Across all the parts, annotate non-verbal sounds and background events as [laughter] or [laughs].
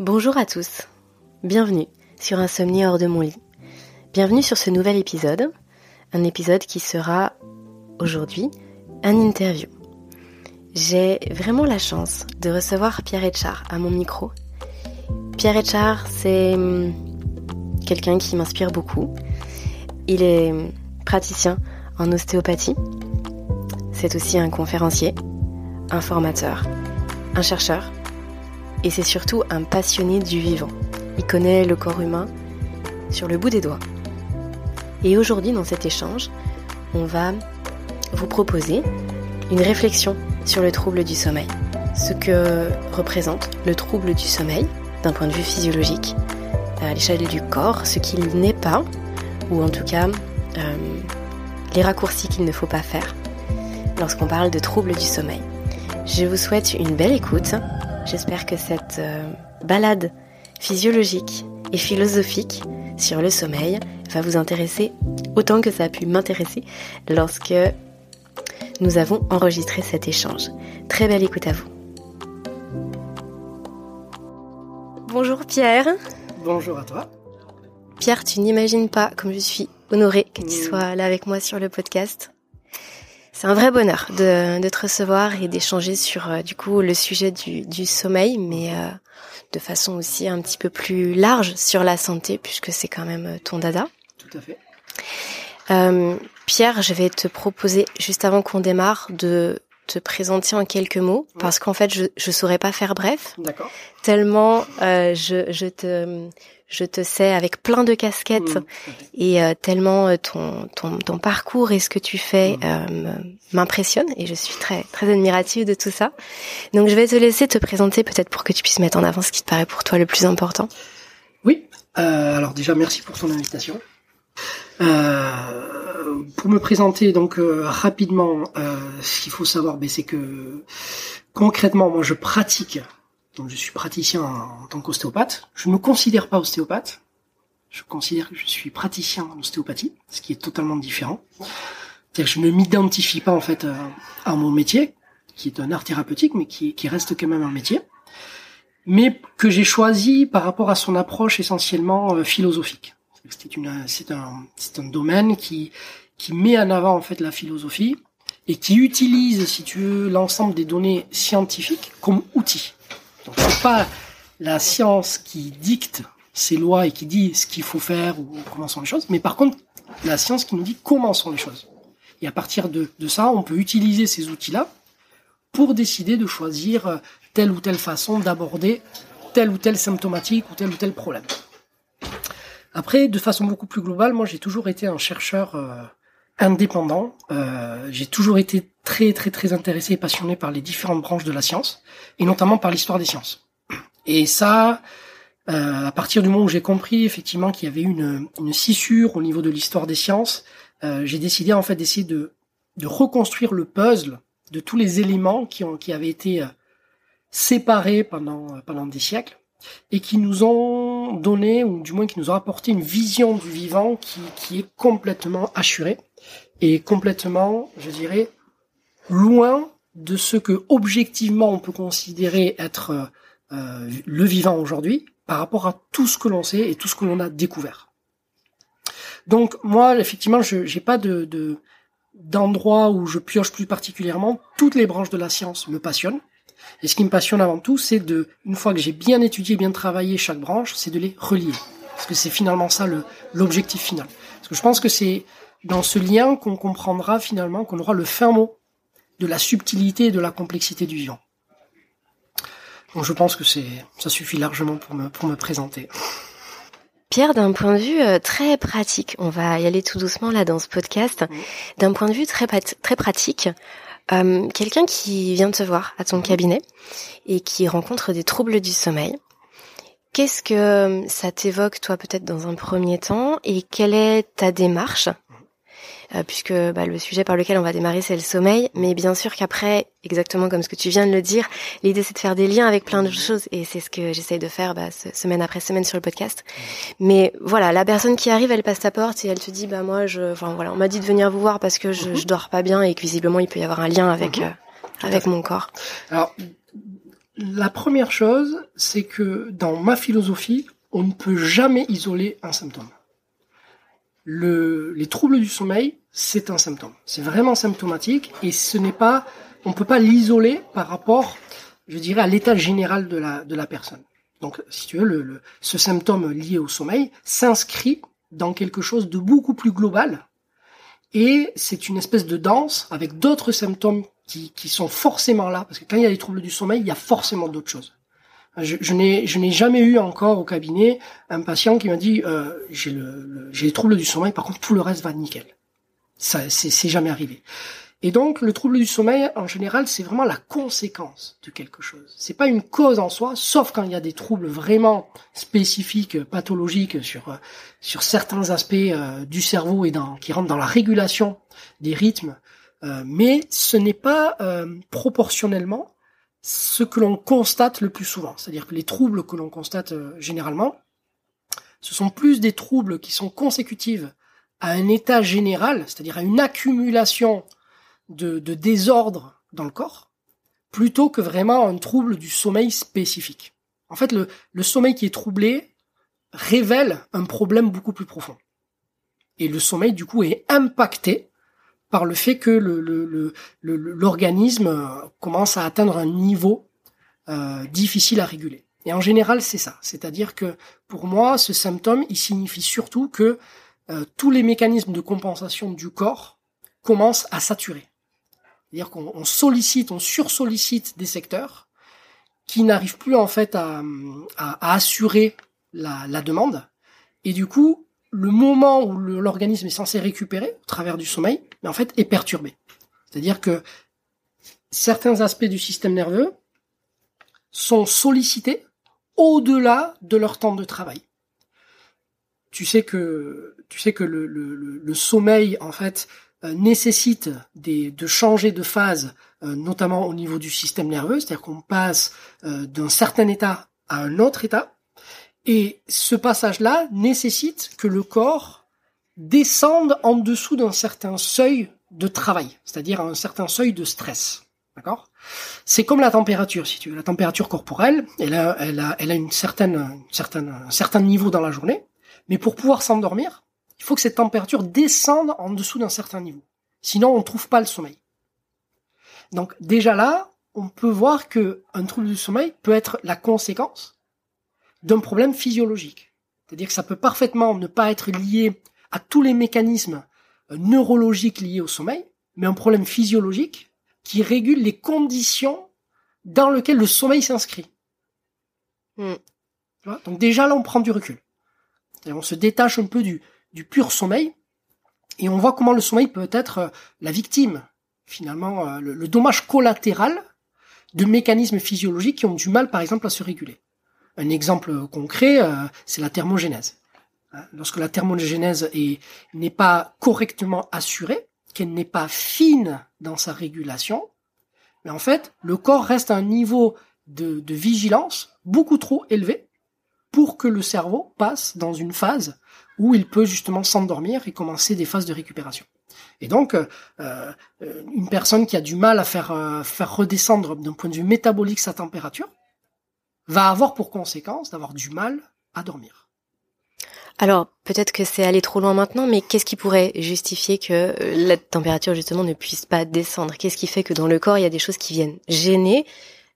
Bonjour à tous, bienvenue sur Insomnie hors de mon lit. Bienvenue sur ce nouvel épisode, un épisode qui sera aujourd'hui un interview. J'ai vraiment la chance de recevoir Pierre Etchard à mon micro. Pierre Etchard, c'est hum, quelqu'un qui m'inspire beaucoup. Il est praticien en ostéopathie. C'est aussi un conférencier, un formateur, un chercheur et c'est surtout un passionné du vivant. Il connaît le corps humain sur le bout des doigts. Et aujourd'hui, dans cet échange, on va vous proposer une réflexion sur le trouble du sommeil. Ce que représente le trouble du sommeil d'un point de vue physiologique, à l'échelle du corps, ce qu'il n'est pas, ou en tout cas euh, les raccourcis qu'il ne faut pas faire lorsqu'on parle de trouble du sommeil. Je vous souhaite une belle écoute J'espère que cette euh, balade physiologique et philosophique sur le sommeil va vous intéresser autant que ça a pu m'intéresser lorsque nous avons enregistré cet échange. Très belle écoute à vous. Bonjour Pierre. Bonjour à toi. Pierre, tu n'imagines pas comme je suis honorée que tu sois là avec moi sur le podcast. C'est un vrai bonheur de, de te recevoir et d'échanger sur euh, du coup le sujet du, du sommeil, mais euh, de façon aussi un petit peu plus large sur la santé, puisque c'est quand même euh, ton dada. Tout à fait. Euh, Pierre, je vais te proposer juste avant qu'on démarre de te présenter en quelques mots, parce qu'en fait je je saurais pas faire bref. D'accord. Tellement je je te je te sais avec plein de casquettes mmh, et euh, tellement euh, ton, ton, ton parcours et ce que tu fais mmh. euh, m'impressionne et je suis très très admirative de tout ça. Donc je vais te laisser te présenter peut-être pour que tu puisses mettre en avant ce qui te paraît pour toi le plus important. Oui. alors déjà merci pour ton invitation. Pour me présenter donc rapidement, ce qu'il faut savoir, ben, c'est que concrètement moi je pratique donc je suis praticien en, tant qu'ostéopathe. Je ne me considère pas ostéopathe. Je considère que je suis praticien en ostéopathie, ce qui est totalement différent. C'est-à-dire que je ne m'identifie pas en fait à, mon métier, qui est un art thérapeutique, mais qui, qui reste quand même un métier, mais que j'ai choisi par rapport à son approche essentiellement euh, philosophique. C'est un, c'est un domaine qui, qui met en avant en fait la philosophie et qui utilise, si tu veux, l'ensemble des données scientifiques comme outil. Donc c'est pas la science qui dicte ces lois et qui dit ce qu'il faut faire ou comment sont les choses, mais par contre la science qui nous dit comment sont les choses. Et à partir de, de ça, on peut utiliser ces outils-là pour décider de choisir telle ou telle façon d'aborder telle ou telle symptomatique ou tel ou tel problème. Après, de façon beaucoup plus globale, moi j'ai toujours été un chercheur euh, indépendant. Euh, j'ai toujours été très très très intéressé et passionné par les différentes branches de la science, et notamment par l'histoire des sciences. Et ça, euh, à partir du moment où j'ai compris effectivement qu'il y avait une, une scissure au niveau de l'histoire des sciences, euh, j'ai décidé en fait d'essayer de, de reconstruire le puzzle de tous les éléments qui, ont, qui avaient été euh, séparés pendant, euh, pendant des siècles et qui nous ont donné, ou du moins qui nous ont apporté une vision du vivant qui, qui est complètement assurée et complètement, je dirais, loin de ce que objectivement on peut considérer être euh, le vivant aujourd'hui par rapport à tout ce que l'on sait et tout ce que l'on a découvert. Donc moi, effectivement, je n'ai pas de d'endroit où je pioche plus particulièrement. Toutes les branches de la science me passionnent. Et ce qui me passionne avant tout, c'est de, une fois que j'ai bien étudié, bien travaillé chaque branche, c'est de les relier. Parce que c'est finalement ça l'objectif final. Parce que je pense que c'est dans ce lien qu'on comprendra finalement qu'on aura le fin mot de la subtilité et de la complexité du vivant. Donc je pense que c'est ça suffit largement pour me pour me présenter. Pierre, d'un point de vue euh, très pratique, on va y aller tout doucement là dans ce podcast. D'un point de vue très très pratique, euh, quelqu'un qui vient te voir à ton cabinet et qui rencontre des troubles du sommeil. Qu'est-ce que euh, ça t'évoque toi peut-être dans un premier temps et quelle est ta démarche puisque bah, le sujet par lequel on va démarrer c'est le sommeil, mais bien sûr qu'après, exactement comme ce que tu viens de le dire, l'idée c'est de faire des liens avec plein de choses et c'est ce que j'essaye de faire bah, semaine après semaine sur le podcast. Mais voilà, la personne qui arrive, elle passe ta porte et elle te dit bah moi je, enfin voilà, on m'a dit de venir vous voir parce que je, je dors pas bien et que visiblement il peut y avoir un lien avec mhm. euh, avec mon corps. Alors la première chose, c'est que dans ma philosophie, on ne peut jamais isoler un symptôme. Le, les troubles du sommeil, c'est un symptôme. C'est vraiment symptomatique et ce n'est pas, on peut pas l'isoler par rapport, je dirais, à l'état général de la, de la personne. Donc, si tu veux, ce symptôme lié au sommeil s'inscrit dans quelque chose de beaucoup plus global et c'est une espèce de danse avec d'autres symptômes qui, qui sont forcément là, parce que quand il y a des troubles du sommeil, il y a forcément d'autres choses. Je, je n'ai jamais eu encore au cabinet un patient qui m'a dit euh, j'ai le, les troubles du sommeil, par contre tout le reste va nickel. Ça c'est jamais arrivé. Et donc le trouble du sommeil en général c'est vraiment la conséquence de quelque chose. C'est pas une cause en soi, sauf quand il y a des troubles vraiment spécifiques, pathologiques sur sur certains aspects euh, du cerveau et dans qui rentrent dans la régulation des rythmes. Euh, mais ce n'est pas euh, proportionnellement ce que l'on constate le plus souvent. C'est-à-dire que les troubles que l'on constate euh, généralement, ce sont plus des troubles qui sont consécutifs à un état général, c'est-à-dire à une accumulation de, désordre dans le corps, plutôt que vraiment un trouble du sommeil spécifique. En fait, le sommeil qui est troublé révèle un problème beaucoup plus profond. Et le sommeil, du coup, est impacté par le fait que l'organisme le, commence à atteindre un niveau euh, difficile à réguler. Et en général, c'est ça. C'est-à-dire que pour moi, ce symptôme, il signifie surtout que euh, tous les mécanismes de compensation du corps commencent à saturer. C'est-à-dire qu'on sollicite, on sursollicite des secteurs qui n'arrivent plus en fait à, assurer la demande. Et du coup, le moment où l'organisme est censé récupérer au travers du sommeil, mais en fait est perturbé. C'est-à-dire que certains aspects du système nerveux sont sollicités au-delà de leur temps de travail. Tu sais que tu sais que le, sommeil en fait euh, nécessite de changer de phase, euh, notamment au niveau du système nerveux, c'est-à-dire qu'on passe euh, d'un certain état à un autre état. Et ce passage-là nécessite que le corps descende en dessous d'un certain seuil de travail, c'est-à-dire un certain seuil de stress. D'accord? C'est comme la température, si tu veux. La température corporelle, elle a, elle a, elle a une certaine, une certaine, un certain niveau dans la journée, mais pour pouvoir s'endormir, il faut que cette température descende en dessous d'un certain niveau. Sinon, on ne trouve pas le sommeil. Donc déjà là, on peut voir que un trouble du sommeil peut être la conséquence d'un problème physiologique. C'est-à-dire que ça peut parfaitement ne pas être lié à tous les mécanismes euh, neurologiques liés au sommeil, mais un problème physiologique qui régule les conditions dans lesquelles le sommeil s'inscrit. Hmm. Donc déjà là, on prend du recul. Et on se détache un peu du, du pur sommeil et on voit comment le sommeil peut être euh, la victime, finalement, euh, le dommage collatéral de mécanismes physiologiques qui ont du mal, par exemple, à se réguler. Un exemple concret, c'est la thermogénèse. Hein, lorsque la thermogénèse n'est pas correctement assurée, qu'elle n'est pas fine dans sa régulation, mais en fait, le corps reste à un niveau de, vigilance beaucoup trop élevé pour que le cerveau passe dans une phase où il peut justement s'endormir et commencer des phases de récupération. Et donc, euh, euh une personne qui a du mal à euh, faire redescendre d'un point de vue métabolique sa température, va avoir pour conséquence d'avoir du mal à dormir. Alors, peut-être que c'est aller trop loin maintenant, mais qu'est-ce qui pourrait justifier que euh, la température justement ne puisse pas descendre? Qu'est-ce qui fait que dans le corps, il y a des choses qui viennent gêner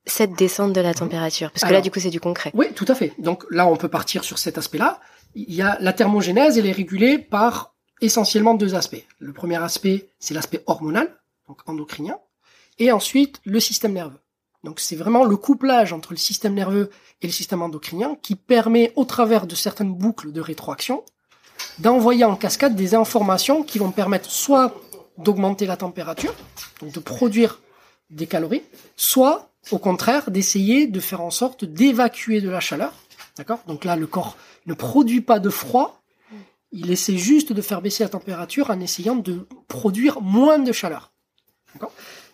cette descente de la température? Parce que là, du coup, c'est du concret. Oui, tout à fait. Donc là, on peut partir sur cet aspect-là. Il y a la thermogénèse, elle est régulée par essentiellement deux aspects. Le premier aspect, c'est l'aspect hormonal, donc endocrinien, et ensuite le système nerveux. Donc c'est vraiment le couplage entre le système nerveux et le système endocrinien qui permet, au travers de certaines boucles de rétroaction, d'envoyer en cascade des informations qui vont permettre soit d'augmenter la température, donc de produire des calories, soit au contraire d'essayer de faire en sorte d'évacuer de la chaleur. D'accord? Donc là, le corps ne produit pas de froid, il essaie juste de faire baisser la température en essayant de produire moins de chaleur.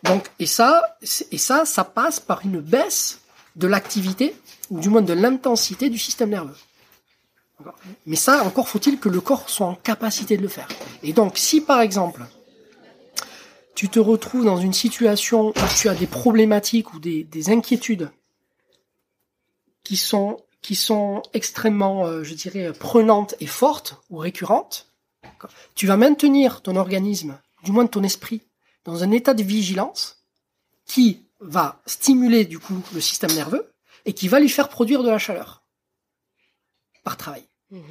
Donc, et ça, et ça, ça passe par une baisse de l'activité, ou du moins de l'intensité du système nerveux. Mais ça, encore faut-il que le corps soit en capacité de le faire. Et donc, si par exemple, tu te retrouves dans une situation où tu as des problématiques ou des, des inquiétudes qui sont qui sont extrêmement, euh, je dirais, prenantes et fortes ou récurrentes, tu vas maintenir ton organisme, du moins ton esprit, dans un état de vigilance qui va stimuler du coup le système nerveux et qui va lui faire produire de la chaleur par travail. Mhm.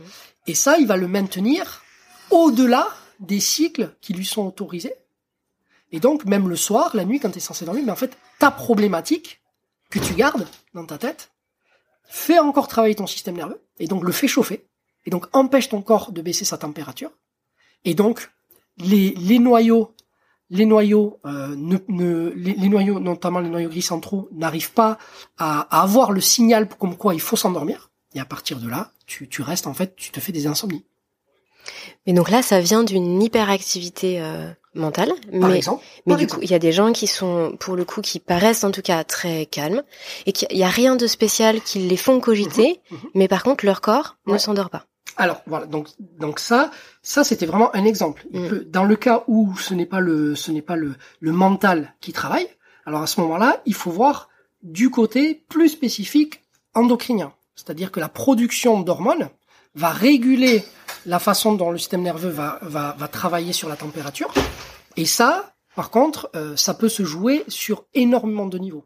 Et ça, il va le maintenir au-delà des cycles qui lui sont autorisés. Et donc, même le soir, la nuit, quand tu es censé dormir, mais en fait, ta problématique que tu gardes dans ta tête, fait encore travailler ton système nerveux, et donc le fait chauffer, et donc empêche ton corps de baisser sa température, et donc les, les noyaux, les noyaux, euh, ne, ne les, noyaux, notamment les noyaux gris centraux, n'arrivent pas à, à, avoir le signal comme quoi il faut s'endormir, et à partir de là, tu, tu restes en fait, tu te fais des insomnies. Mais donc là, ça vient d'une hyperactivité euh, mentale. Par mais, exemple. Mais du coup, il y a des gens qui sont, pour le coup, qui paraissent en tout cas très calmes et qu'il n'y a rien de spécial qui les font cogiter, mhm, mhm. mais par contre, leur corps ne s'endort pas. Alors voilà, donc donc ça, ça c'était vraiment un exemple. Mm. dans le cas où ce n'est pas le ce n'est pas le, le mental qui travaille, alors à ce moment-là, il faut voir du côté plus spécifique endocrinien, c'est-à-dire que la production d'hormones va réguler la façon dont le système nerveux va, va, va travailler sur la température. Et ça, par contre, euh, ça peut se jouer sur énormément de niveaux.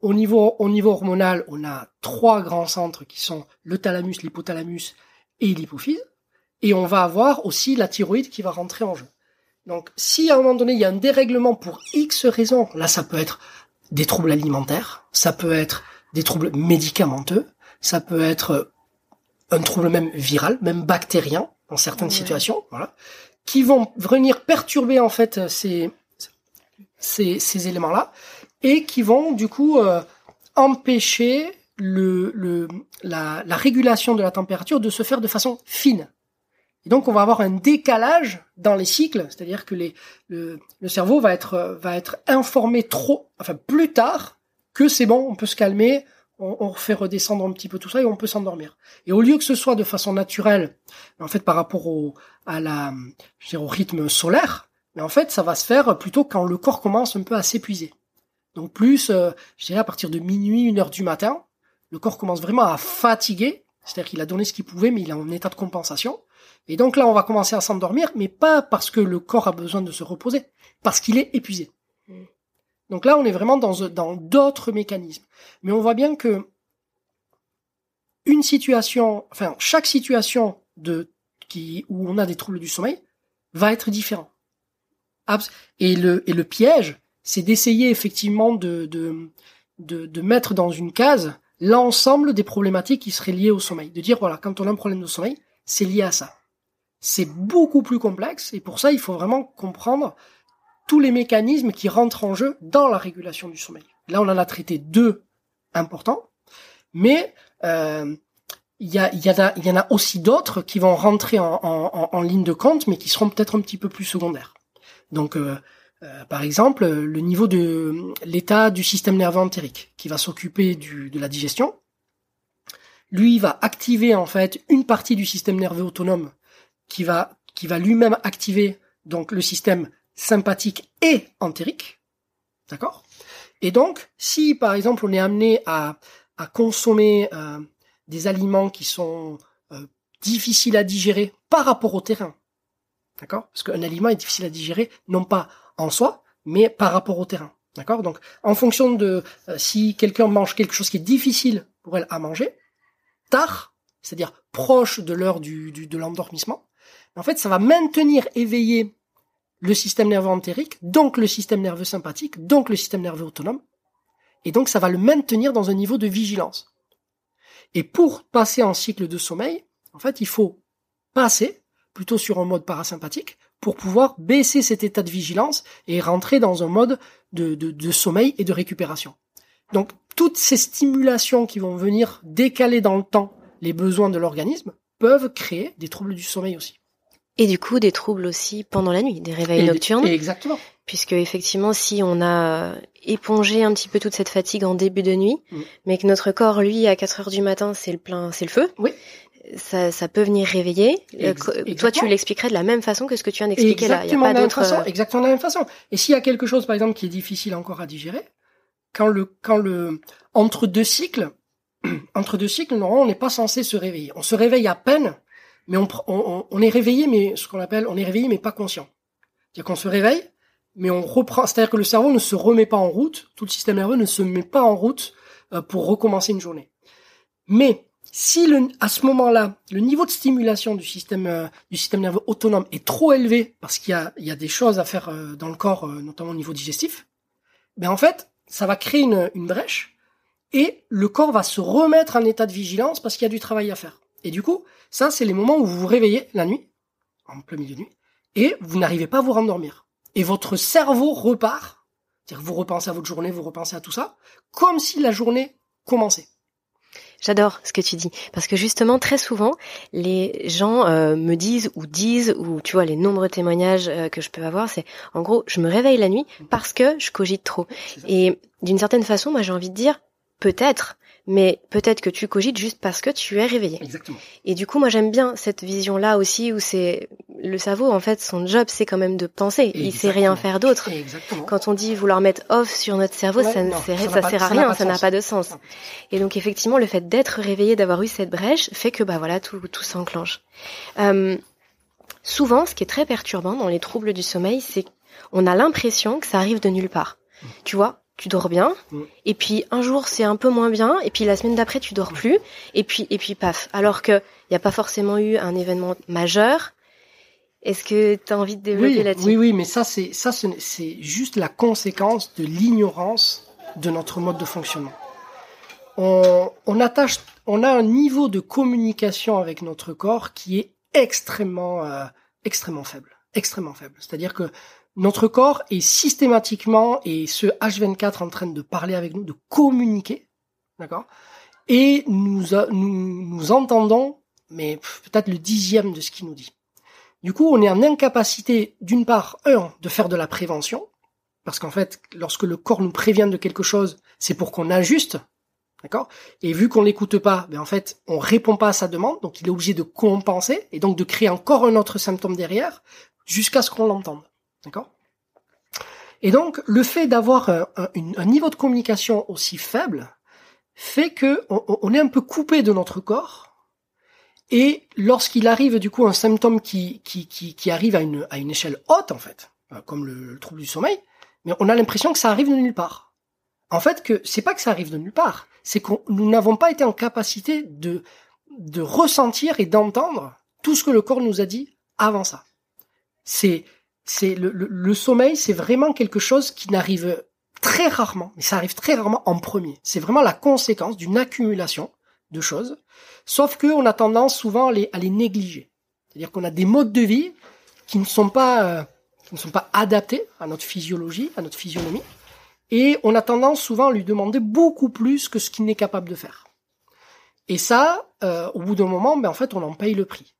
Au niveau, au niveau hormonal, on a trois grands centres qui sont le thalamus, l'hypothalamus et l'hypophyse. Et on va avoir aussi la thyroïde qui va rentrer en jeu. Donc, si à un moment donné, il y a un dérèglement pour X raisons, là, ça peut être des troubles alimentaires, ça peut être des troubles médicamenteux, ça peut être un trouble même viral, même bactérien dans certaines situations, voilà, qui vont venir perturber en fait ces ces, ces éléments-là et qui vont du coup euh, empêcher le, le la, la, régulation de la température de se faire de façon fine. Et donc on va avoir un décalage dans les cycles, c'est-à-dire que les, le, le cerveau va être va être informé trop, enfin plus tard que c'est bon, on peut se calmer, on, on fait redescendre un petit peu tout ça et on peut s'endormir. Et au lieu que ce soit de façon naturelle, en fait par rapport au, à la, je au rythme solaire, mais en fait ça va se faire plutôt quand le corps commence un peu à s'épuiser. Donc plus, euh, je dirais à partir de minuit, une heure du matin, le corps commence vraiment à fatiguer, c'est-à-dire qu'il a donné ce qu'il pouvait, mais il est en état de compensation. Et donc là, on va commencer à s'endormir, mais pas parce que le corps a besoin de se reposer, parce qu'il est épuisé. Mm. Donc là, on est vraiment dans dans d'autres mécanismes. Mais on voit bien que une situation, enfin chaque situation de qui où on a des troubles du sommeil va être différent. Et le et le piège, c'est d'essayer effectivement de, de de de mettre dans une case l'ensemble des problématiques qui seraient liées au sommeil. De dire voilà, quand on a un problème de sommeil, c'est lié à ça. C'est beaucoup plus complexe et pour ça, il faut vraiment comprendre tous les mécanismes qui rentrent en jeu dans la régulation du sommeil. Là, on en a traité deux importants, mais euh, il y, a, y, y en a aussi d'autres qui vont rentrer en, en, en, ligne de compte, mais qui seront peut-être un petit peu plus secondaires. Donc, euh, euh, par exemple, le niveau de l'état du système nerveux entérique, qui va s'occuper de la digestion, lui va activer en fait une partie du système nerveux autonome qui va qui va lui-même activer donc le système sympathique et entérique. D'accord? Et donc, si par exemple on est amené à, à consommer euh, des aliments qui sont euh, difficiles à digérer par rapport au terrain, d'accord? Parce qu'un aliment est difficile à digérer non pas en soi, mais par rapport au terrain. D'accord? Donc, en fonction de euh, si quelqu'un mange quelque chose qui est difficile pour elle à manger, tard, c'est-à-dire proche de l'heure de l'endormissement, en fait, ça va maintenir éveillé le système nerveux entérique, donc le système nerveux sympathique, donc le système nerveux autonome. Et donc ça va le maintenir dans un niveau de vigilance. Et pour passer en cycle de sommeil, en fait, il faut passer plutôt sur un mode parasympathique pour pouvoir baisser cet état de vigilance et rentrer dans un mode de, de sommeil et de récupération. Donc toutes ces stimulations qui vont venir décaler dans le temps les besoins de l'organisme peuvent créer des troubles du sommeil aussi. Et du coup, des troubles aussi pendant la nuit, des réveils nocturnes. Exactement. Puisque effectivement, si on a épongé un petit peu toute cette fatigue en début de nuit, mm. mais que notre corps, lui, à 4 heures du matin, c'est le plein, c'est le feu. Oui. Ça, ça peut venir réveiller. Euh, toi, tu l'expliquerais de la même façon que ce que tu viens d'expliquer là. Il y a pas d'autre. Euh, exactement de la même façon. Et s'il y a quelque chose, par exemple, qui est difficile encore à digérer, quand le, quand le, entre deux cycles, [clears throat] entre deux cycles, normalement, on n'est pas censé se réveiller. On se réveille à peine, mais on, on, on est réveillé, mais ce qu'on appelle, on est réveillé, mais pas conscient. C'est-à-dire qu'on se réveille, mais on reprend, c'est-à-dire que le cerveau ne se remet pas en route, tout le système nerveux ne se met pas en route euh, pour recommencer une journée. Mais si à ce moment-là, le niveau de stimulation du système euh, du système nerveux autonome est trop élevé parce qu'il y a, des choses à faire euh, dans le corps, notamment au niveau digestif, ben en fait, ça va créer une, une brèche et le corps va se remettre en état de vigilance parce qu'il y a du travail à faire. Et du coup, ça, c'est les moments où vous vous réveillez la nuit, en plein milieu de nuit, et vous n'arrivez pas à vous rendormir. Et votre cerveau repart, c'est-à-dire que vous repensez à votre journée, vous repensez à tout ça, comme si la journée commençait. J'adore ce que tu dis. Parce que justement très souvent les gens euh, me disent ou disent ou tu vois les nombreux témoignages euh, que je peux avoir c'est en gros je me réveille la nuit parce que je cogite trop. Et d'une certaine façon moi j'ai envie de dire peut-être mais peut-être que tu cogites juste parce que tu es réveillé. Exactement. Et du coup, moi, j'aime bien cette vision-là aussi où c'est le cerveau, en fait, son job, c'est quand même de penser. Il sait rien faire d'autre. Quand on dit vouloir mettre off sur notre cerveau, ça, ne ça, sert à rien, ça n'a pas de sens. Et donc, effectivement, le fait d'être réveillé, d'avoir eu cette brèche, fait que, bah voilà, tout, tout s'enclenche. Euh, souvent, ce qui est très perturbant dans les troubles du sommeil, c'est qu'on a l'impression que ça arrive de nulle part. Mmh. Tu vois, tu dors bien, mm. et puis un jour c'est un peu moins bien, et puis la semaine d'après tu dors plus, et puis et puis paf. Alors que il n'y a pas forcément eu un événement majeur. Est-ce que tu as envie de développer oui, là-dessus? Oui, oui, mais ça c'est ça c'est juste la conséquence de l'ignorance de notre mode de fonctionnement. On, on attache, on a un niveau de communication avec notre corps qui est extrêmement euh, extrêmement faible, extrêmement faible. C'est-à-dire que notre corps est systématiquement, et ce H24 en train de parler avec nous, de communiquer, d'accord? Et nous, nous, nous entendons, mais peut-être le dixième de ce qu'il nous dit. Du coup, on est en incapacité, d'une part, un, de faire de la prévention, parce qu'en fait, lorsque le corps nous prévient de quelque chose, c'est pour qu'on ajuste, d'accord? Et vu qu'on l'écoute pas, ben en fait, on répond pas à sa demande, donc il est obligé de compenser et donc de créer encore un autre symptôme derrière, jusqu'à ce qu'on l'entende. D'accord? Et donc, le fait d'avoir un, un, niveau de communication aussi faible fait que on, est un peu coupé de notre corps. Et lorsqu'il arrive du coup un symptôme qui, qui, qui, qui, arrive à une, à une échelle haute, en fait, euh, comme le, trouble du sommeil, mais on a l'impression que ça arrive de nulle part. En fait, que c'est pas que ça arrive de nulle part, c'est que nous n'avons pas été en capacité de, de ressentir et d'entendre tout ce que le corps nous a dit avant ça. C'est c'est le, le, sommeil, c'est vraiment quelque chose qui n'arrive très rarement, mais ça arrive très rarement en premier. C'est vraiment la conséquence d'une accumulation de choses, sauf que on a tendance souvent à les, à les négliger. C'est-à-dire qu'on a des modes de vie qui ne sont pas euh, qui ne sont pas adaptés à notre physiologie, à notre physionomie, et on a tendance souvent à lui demander beaucoup plus que ce qu'il n'est capable de faire. Et ça, euh, au bout d'un moment, ben en fait, on en paye le prix.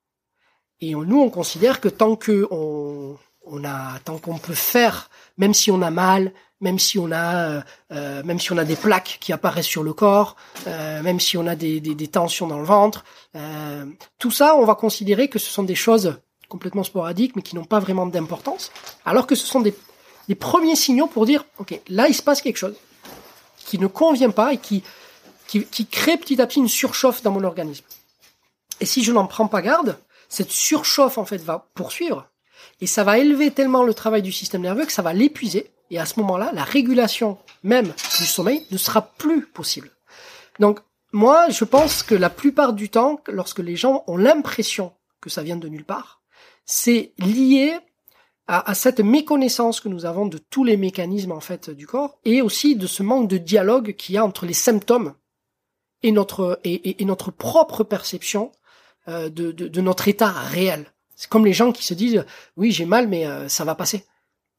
Et nous, on considère que tant que on, on a tant qu'on peut faire, même si on a mal, même si on a euh, euh, même si on a des plaques qui apparaissent sur le corps, euh, même si on a des, des, tensions dans le ventre, tout ça, on va considérer que ce sont des choses complètement sporadiques, mais qui n'ont pas vraiment d'importance, alors que ce sont des, des premiers signaux pour dire, ok, là il se passe quelque chose qui ne convient pas et qui, qui, qui crée petit à petit une surchauffe dans mon organisme. Et si je n'en prends pas garde, cette surchauffe en fait va poursuivre et ça va élever tellement le travail du système nerveux que ça va l'épuiser. Et à ce moment-là, la régulation même du sommeil ne sera plus possible. Donc, moi, je pense que la plupart du temps, lorsque les gens ont l'impression que ça vient de nulle part, c'est lié à, cette méconnaissance que nous avons de tous les mécanismes en fait du corps et aussi de ce manque de dialogue qu'il y a entre les symptômes et notre et, notre propre perception euh, de, de, notre état réel. C'est comme les gens qui se disent oui j'ai mal mais euh, ça va passer.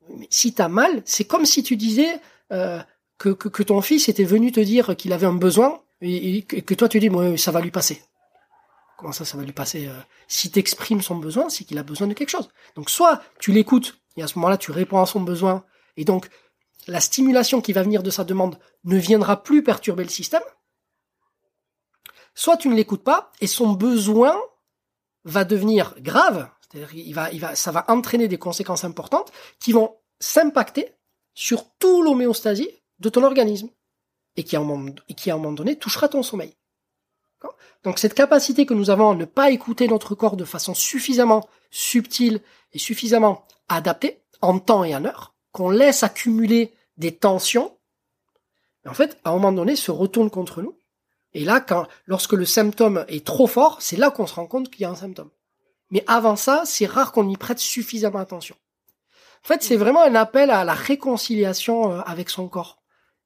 Mais si t'as mal, c'est comme si tu disais euh, que, que, ton fils était venu te dire qu'il avait un besoin et, que toi tu dis moi ça va lui passer. Comment ça ça va lui passer euh, Si t'exprimes son besoin, c'est qu'il a besoin de quelque chose. Donc soit tu l'écoutes et à ce moment-là tu réponds à son besoin et donc la stimulation qui va venir de sa demande ne viendra plus perturber le système. Soit tu ne l'écoutes pas et son besoin va devenir grave, c'est-à-dire il va, il va, ça va entraîner des conséquences importantes qui vont s'impacter sur tout l'homéostasie de ton organisme et qui à un moment, et qui à un moment donné touchera ton sommeil. Donc cette capacité que nous avons à ne pas écouter notre corps de façon suffisamment subtile et suffisamment adaptée en temps et en heure, qu'on laisse accumuler des tensions, en fait, à un moment donné, se retourne contre nous. Et là, quand, lorsque le symptôme est trop fort, c'est là qu'on se rend compte qu'il y a un symptôme. Mais avant ça, c'est rare qu'on y prête suffisamment attention. En fait, c'est vraiment un appel à la réconciliation euh, avec son corps.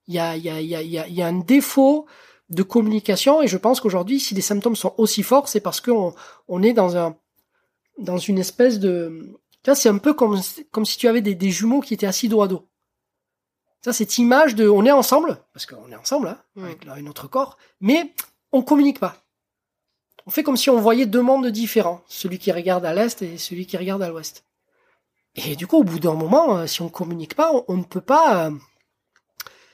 Il y a, il y a, il y a, il y a un défaut de communication et je pense qu'aujourd'hui, si les symptômes sont aussi forts, c'est parce qu'on on est dans un dans une espèce de tu c'est un peu comme comme si tu avais des, des jumeaux qui étaient assis dos à dos. Ça, cette image de on est ensemble parce qu'on est ensemble hein, avec notre corps, mais on communique pas. On fait comme si on voyait deux mondes différents, celui qui regarde à l'est et celui qui regarde à l'ouest. Et du coup, au bout d'un moment, euh, si on communique pas, on, ne peut pas. Euh,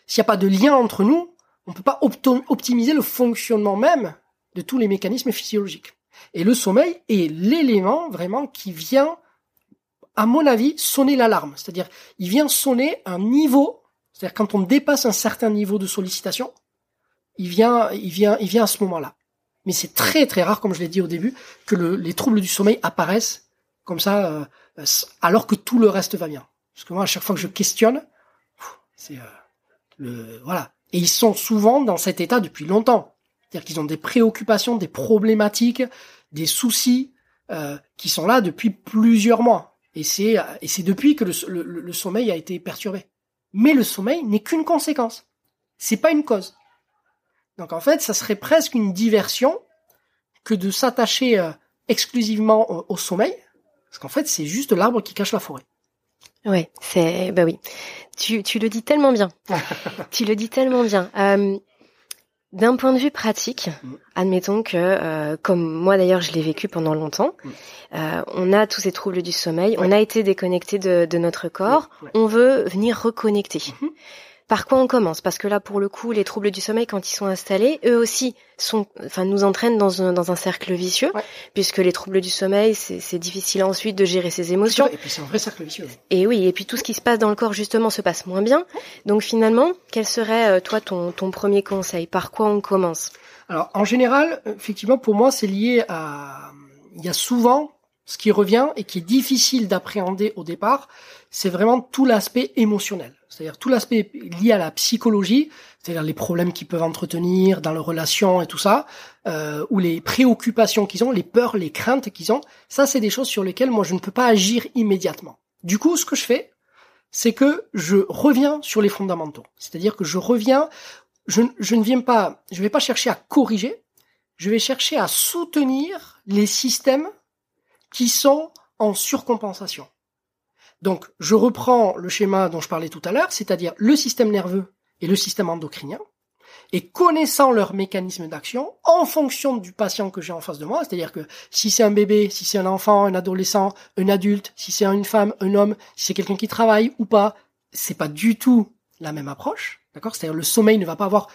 s'il n'y a pas de lien entre nous, on ne peut pas optimiser le fonctionnement même de tous les mécanismes physiologiques. Et le sommeil est l'élément vraiment qui vient, à mon avis, sonner l'alarme. C'est-à-dire, il vient sonner un niveau, c'est-à-dire quand on dépasse un certain niveau de sollicitation, il vient, il vient, il vient à ce moment-là. Mais c'est très très rare, comme je l'ai dit au début, que les troubles du sommeil apparaissent comme ça, euh, alors que tout le reste va bien. Parce que moi, à chaque fois que je questionne, c'est euh, le voilà, et ils sont souvent dans cet état depuis longtemps. C'est-à-dire qu'ils ont des préoccupations, des problématiques, des soucis euh, qui sont là depuis plusieurs mois. Et c'est et c'est depuis que le, le, sommeil a été perturbé. Mais le sommeil n'est qu'une conséquence. C'est pas une cause. Donc en fait, ça serait presque une diversion que de s'attacher euh, exclusivement au, au, sommeil, parce qu'en fait, c'est juste l'arbre qui cache la forêt. Ouais, c'est bah oui. Tu, tu le dis tellement bien. [laughs] tu le dis tellement bien. Euh, d'un point de vue pratique, mm. admettons que, euh, comme moi d'ailleurs je l'ai vécu pendant longtemps, mm. euh, on a tous ces troubles du sommeil, on a été déconnecté de, de notre corps, on veut venir reconnecter. Mm-hmm. Par quoi on commence? Parce que là, pour le coup, les troubles du sommeil, quand ils sont installés, eux aussi sont, enfin, nous entraînent dans un, dans un cercle vicieux, puisque les troubles du sommeil, c'est difficile ensuite de gérer ses émotions. Et puis c'est un vrai cercle vicieux. Et oui, et puis tout ce qui se passe dans le corps justement se passe moins bien. Donc finalement, quel serait euh, toi ton, ton premier conseil? Par quoi on commence? Alors en général, effectivement, pour moi, c'est lié à, il y a souvent ce qui revient et qui est difficile d'appréhender au départ, c'est vraiment tout l'aspect émotionnel. C'est-à-dire tout l'aspect lié à la psychologie, c'est-à-dire les problèmes qu'ils peuvent entretenir dans leurs relations et tout ça, euh, ou les préoccupations qu'ils ont, les peurs, les craintes qu'ils ont. Ça, c'est des choses sur lesquelles moi je ne peux pas agir immédiatement. Du coup, ce que je fais, c'est que je reviens sur les fondamentaux. C'est-à-dire que je reviens, je, je ne viens pas, je vais pas chercher à corriger, je vais chercher à soutenir les systèmes qui sont en surcompensation. Donc, je reprends le schéma dont je parlais tout à l'heure, c'est-à-dire le système nerveux et le système endocrinien, et connaissant leur mécanisme d'action en fonction du patient que j'ai en face de moi, c'est-à-dire que si c'est un bébé, si c'est un enfant, un adolescent, un adulte, si c'est une femme, un homme, si c'est quelqu'un qui travaille ou pas, c'est pas du tout la même approche, d'accord? C'est-à-dire le sommeil ne va pas avoir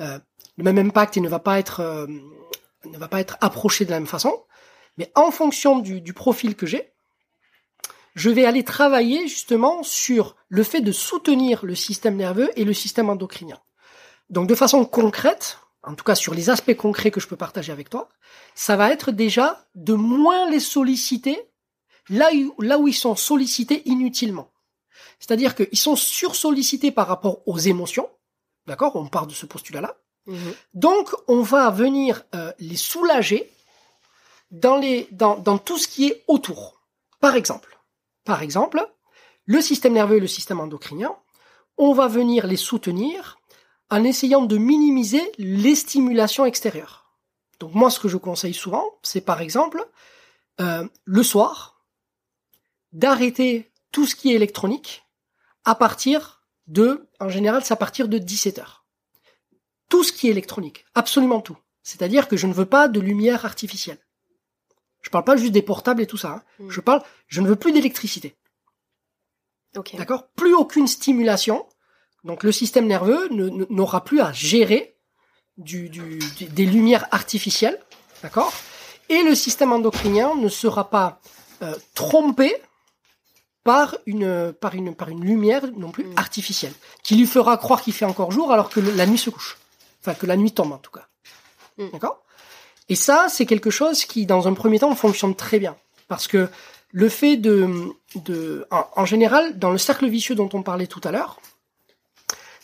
euh, le même impact et ne va pas être euh, ne va pas être approché de la même façon. Mais en fonction du, profil que j'ai, je vais aller travailler justement sur le fait de soutenir le système nerveux et le système endocrinien. Donc de façon concrète, en tout cas sur les aspects concrets que je peux partager avec toi, ça va être déjà de moins les solliciter là où, là où ils sont sollicités inutilement. C'est-à-dire qu'ils sont sursollicités par rapport aux émotions, d'accord? On part de ce postulat-là. Mmh. Donc on va venir euh, les soulager dans, les, dans, dans tout ce qui est autour. Par exemple, par exemple, le système nerveux et le système endocrinien, on va venir les soutenir en essayant de minimiser les stimulations extérieures. Donc moi, ce que je conseille souvent, c'est par exemple, euh, le soir, d'arrêter tout ce qui est électronique à partir de, en général, c'est à partir de 17 heures. Tout ce qui est électronique, absolument tout. C'est-à-dire que je ne veux pas de lumière artificielle. Je parle pas juste des portables et tout ça. Hein. Mm. Je parle, je ne veux plus d'électricité. D'accord? Plus aucune stimulation. Donc le système nerveux n'aura plus à gérer du, du, des lumières artificielles. D'accord? Et le système endocrinien ne sera pas euh, trompé par une, par, une, par une lumière non plus mm. artificielle, qui lui fera croire qu'il fait encore jour alors que la nuit se couche. Enfin, que la nuit tombe en tout cas. Mm. D'accord? Et ça, c'est quelque chose qui, dans un premier temps, fonctionne très bien. Parce que le fait de, de en, général, dans le cercle vicieux dont on parlait tout à l'heure,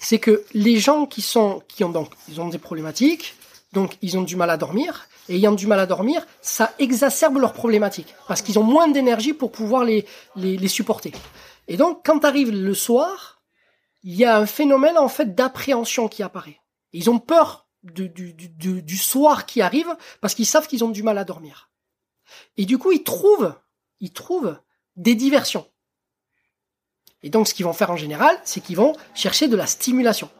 c'est que les gens qui sont, qui ont donc, ils ont des problématiques, donc ils ont du mal à dormir, et ayant du mal à dormir, ça exacerbe leurs problématiques, parce qu'ils ont moins d'énergie pour pouvoir les, les, les supporter. Et donc, quand arrive le soir, il y a un phénomène en fait d'appréhension qui apparaît. Ils ont peur du, du, du, soir qui arrive parce qu'ils savent qu'ils ont du mal à dormir. Et du coup, ils trouvent, ils trouvent des diversions. Et donc, ce qu'ils vont faire en général, c'est qu'ils vont chercher de la stimulation.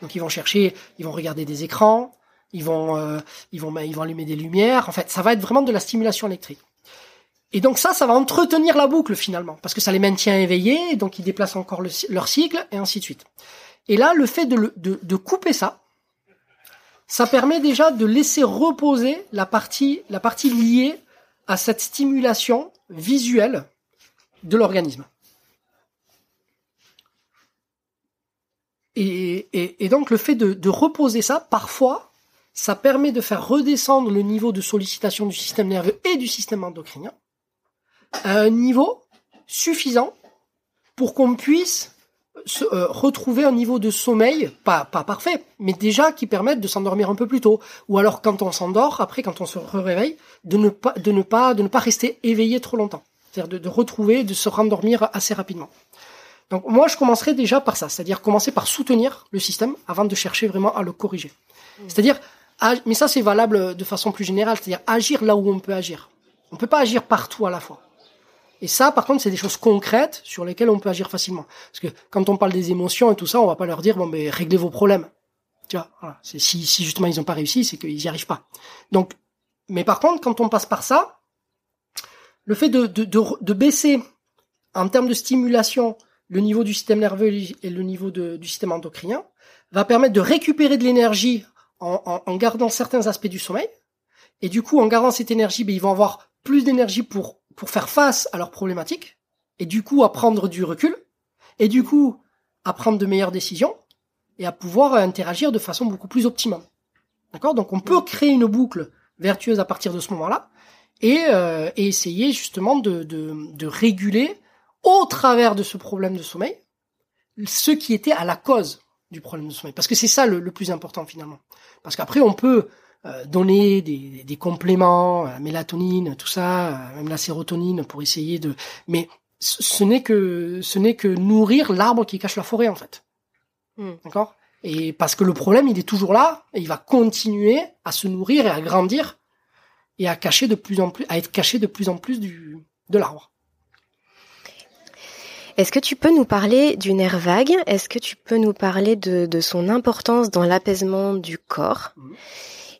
Donc, ils vont chercher, ils vont regarder des écrans, ils vont, euh, ils vont, ils vont allumer des lumières. En fait, ça va être vraiment de la stimulation électrique. Et donc ça, ça va entretenir la boucle finalement, parce que ça les maintient éveillés, donc ils déplacent encore leur cycle, et ainsi de suite. Et là, le fait de, de, de, couper ça, ça permet déjà de laisser reposer la partie, liée à cette stimulation visuelle de l'organisme. Et, donc le fait de reposer ça, parfois, ça permet de faire redescendre le niveau de sollicitation du système nerveux et du système endocrinien à un niveau suffisant pour qu'on puisse se, euh, retrouver un niveau de sommeil, pas, pas parfait, mais déjà qui permette de s'endormir un peu plus tôt. Ou alors quand on s'endort, après quand on se réveille, de ne pas, de ne pas, de ne pas rester éveillé trop longtemps. C'est-à-dire de, de, retrouver, de se rendormir assez rapidement. Donc moi je commencerai déjà par ça, c'est-à-dire commencer par soutenir le système avant de chercher vraiment à le corriger. Mmh. C'est-à-dire, mais ça c'est valable de façon plus générale, c'est-à-dire agir là où on peut agir. On peut pas agir partout à la fois. Et ça, par contre, c'est des choses concrètes sur lesquelles on peut agir facilement. Parce que quand on parle des émotions et tout ça, on va pas leur dire bon, mais réglez vos problèmes. Tu vois, voilà. si, si justement ils ont pas réussi, c'est qu'ils y arrivent pas. Donc, mais par contre, quand on passe par ça, le fait de, de, de, de baisser en termes de stimulation le niveau du système nerveux et le niveau de, du système endocrinien va permettre de récupérer de l'énergie en, en, en, gardant certains aspects du sommeil. Et du coup, en gardant cette énergie, ben, ils vont avoir plus d'énergie pour pour faire face à leurs problématiques, et du coup à prendre du recul, et du coup à prendre de meilleures décisions, et à pouvoir interagir de façon beaucoup plus optimale. D'accord? Donc on peut créer une boucle vertueuse à partir de ce moment-là, et, euh, et, essayer justement de, de, de réguler au travers de ce problème de sommeil ce qui était à la cause du problème de sommeil. Parce que c'est ça le, le, plus important finalement. Parce qu'après on peut euh, donner des, des, compléments, la mélatonine, tout ça, euh, même la sérotonine pour essayer de. Mais ce n'est que ce n'est que nourrir l'arbre qui cache la forêt en fait. Hmm. D'accord? Et parce que le problème, il est toujours là, et il va continuer à se nourrir et à grandir et à cacher de plus en plus, à être caché de plus en plus du de l'arbre. Est-ce que tu peux nous parler du nerf vague? Est-ce que tu peux nous parler de, de son importance dans l'apaisement du corps? Hmm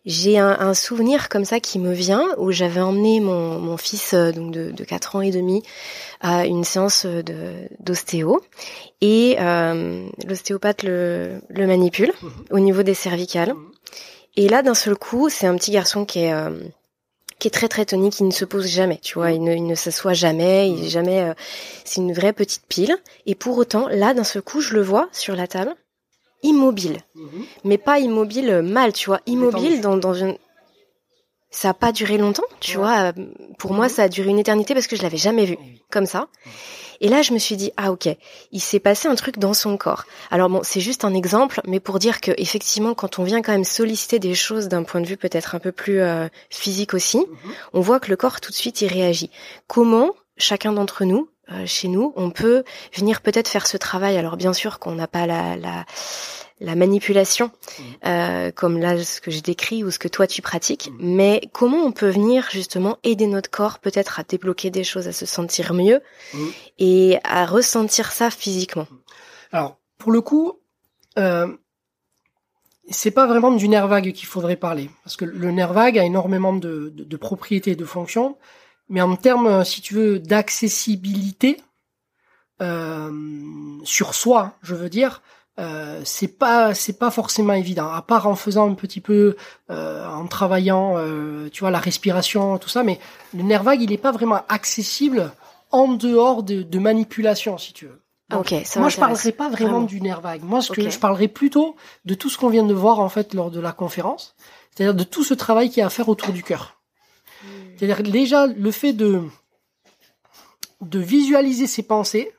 j'ai un, un, souvenir comme ça qui me vient où j'avais emmené mon, mon fils euh, donc de, de 4 ans et demi à une séance d'ostéo et euh, l'ostéopathe le, le manipule mhm. au niveau des cervicales mhm. et là d'un seul coup c'est un petit garçon qui est euh, qui est très très tonique, il ne se pose jamais, tu vois, il ne, il ne s'assoit jamais, il est mhm. jamais, euh, c'est une vraie petite pile. Et pour autant, là, d'un seul coup, je le vois sur la table, immobile. Mhm. Mais pas immobile mal, tu vois. Immobile dans, dans une... Ça a pas duré longtemps, tu vois. Pour moi, mhm. ça a duré une éternité parce que je l'avais jamais vu comme ça. Et là, je me suis dit, ah ok, il s'est passé un truc dans son corps. Alors bon, c'est juste un exemple, mais pour dire que effectivement, quand on vient quand même solliciter des choses d'un point de vue peut-être un peu plus euh, physique aussi, mhm. on voit que le corps tout de suite il réagit. Comment chacun d'entre nous, euh, chez nous, on peut venir peut-être faire ce travail. Alors bien sûr qu'on n'a pas la, la, la manipulation, mmh. euh, comme là ce que je décris ou ce que toi tu pratiques, mmh. mais comment on peut venir justement aider notre corps peut-être à débloquer des choses, à se sentir mieux mmh. et à ressentir ça physiquement? Alors pour le coup, euh, c'est pas vraiment du nerf vague qu'il faudrait parler, parce que le nerf vague a énormément de, de, de propriétés et de fonctions. Mais en termes, euh, si tu veux, d'accessibilité euh, sur soi, je veux dire, euh, c'est pas c'est pas forcément évident. À part en faisant un petit peu, euh, en travaillant, euh, tu vois, la respiration, tout ça. Mais le nerf vague, il n'est pas vraiment accessible en dehors de, de manipulation, si tu veux. ok, ça moi, je parlerai pas vraiment, du nerf vague. Moi, ce que je parlerai plutôt de tout ce qu'on vient de voir en fait lors de la conférence, c'est-à-dire de tout ce travail qu'il y a à faire autour du cœur. C'est-à-dire déjà le fait de de visualiser ses pensées,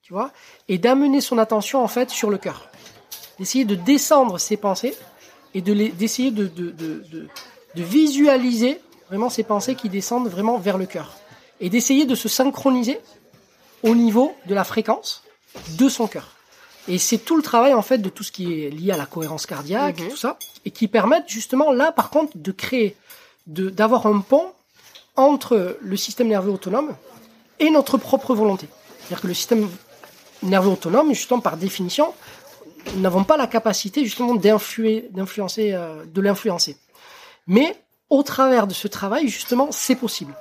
tu vois, et d'amener son attention en fait sur le cœur, d'essayer de descendre ses pensées et de d'essayer de, de, de, de, visualiser vraiment ces pensées qui descendent vraiment vers le cœur et d'essayer de se synchroniser au niveau de la fréquence de son cœur. Et c'est tout le travail en fait de tout ce qui est lié à la cohérence cardiaque et mhm. tout ça, et qui permettent justement là par contre de créer, d'avoir un pont entre le système nerveux autonome et notre propre volonté. C'est-à-dire que le système nerveux autonome, justement par définition, n'avons pas la capacité justement d'influencer, euh, de l'influencer. Mais au travers de ce travail, justement, c'est possible.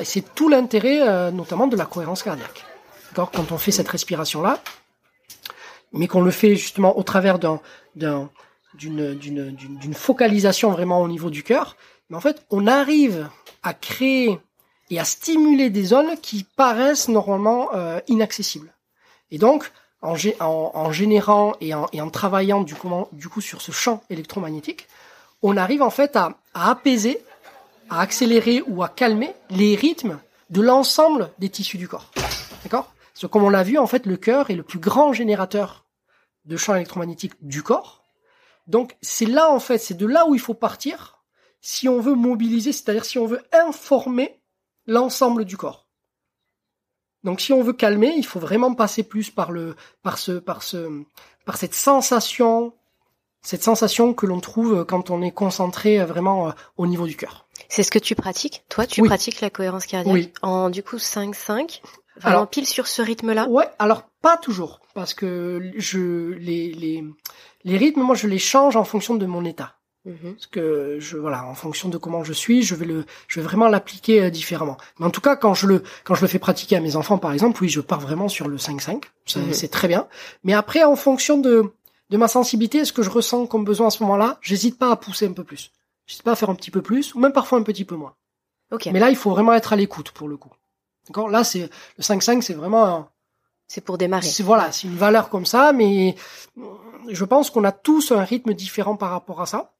Et c'est tout l'intérêt, euh, notamment de la cohérence cardiaque. Quand on fait cette respiration-là, mais qu'on le fait justement au travers d'un, d'un, d'une, d'une, d'une, focalisation vraiment au niveau du cœur, en fait, on arrive à créer et à stimuler des zones qui paraissent normalement euh, inaccessibles. Et donc, en, en, en générant et en, et en travaillant du coup, du coup sur ce champ électromagnétique, on arrive en fait à, à apaiser, à accélérer ou à calmer les rythmes de l'ensemble des tissus du corps. D'accord? Parce que comme on l'a vu, en fait, le cœur est le plus grand générateur de champ électromagnétique du corps. Donc c'est là en fait, c'est de là où il faut partir si on veut mobiliser, c'est-à-dire si on veut informer l'ensemble du corps. Donc si on veut calmer, il faut vraiment passer plus par le par ce par ce par cette sensation cette sensation que l'on trouve quand on est concentré vraiment euh, au niveau du cœur. C'est ce que tu pratiques? Toi, tu pratiques la cohérence cardiaque oui. en du coup 5-5 alors, pile sur ce rythme-là? Ouais, alors pas toujours, parce que je les, les, les rythmes, moi je les change en fonction de mon état. Mhm. Parce que je voilà, en fonction de comment je suis, je vais le, je vais vraiment l'appliquer euh, différemment. Mais en tout cas, quand je le, quand je le fais pratiquer à mes enfants, par exemple, oui, je pars vraiment sur le 5-5. Mhm. C'est très bien. Mais après, en fonction de, de ma sensibilité, ce que je ressens comme besoin à ce moment-là, j'hésite pas à pousser un peu plus. J'hésite pas à faire un petit peu plus, ou même parfois un petit peu moins. Okay. Mais là, il faut vraiment être à l'écoute pour le coup. D'accord? Là, c'est le 5-5, c'est vraiment c'est pour démarrer. C'est voilà, c'est une valeur comme ça, mais je pense qu'on a tous un rythme différent par rapport à ça,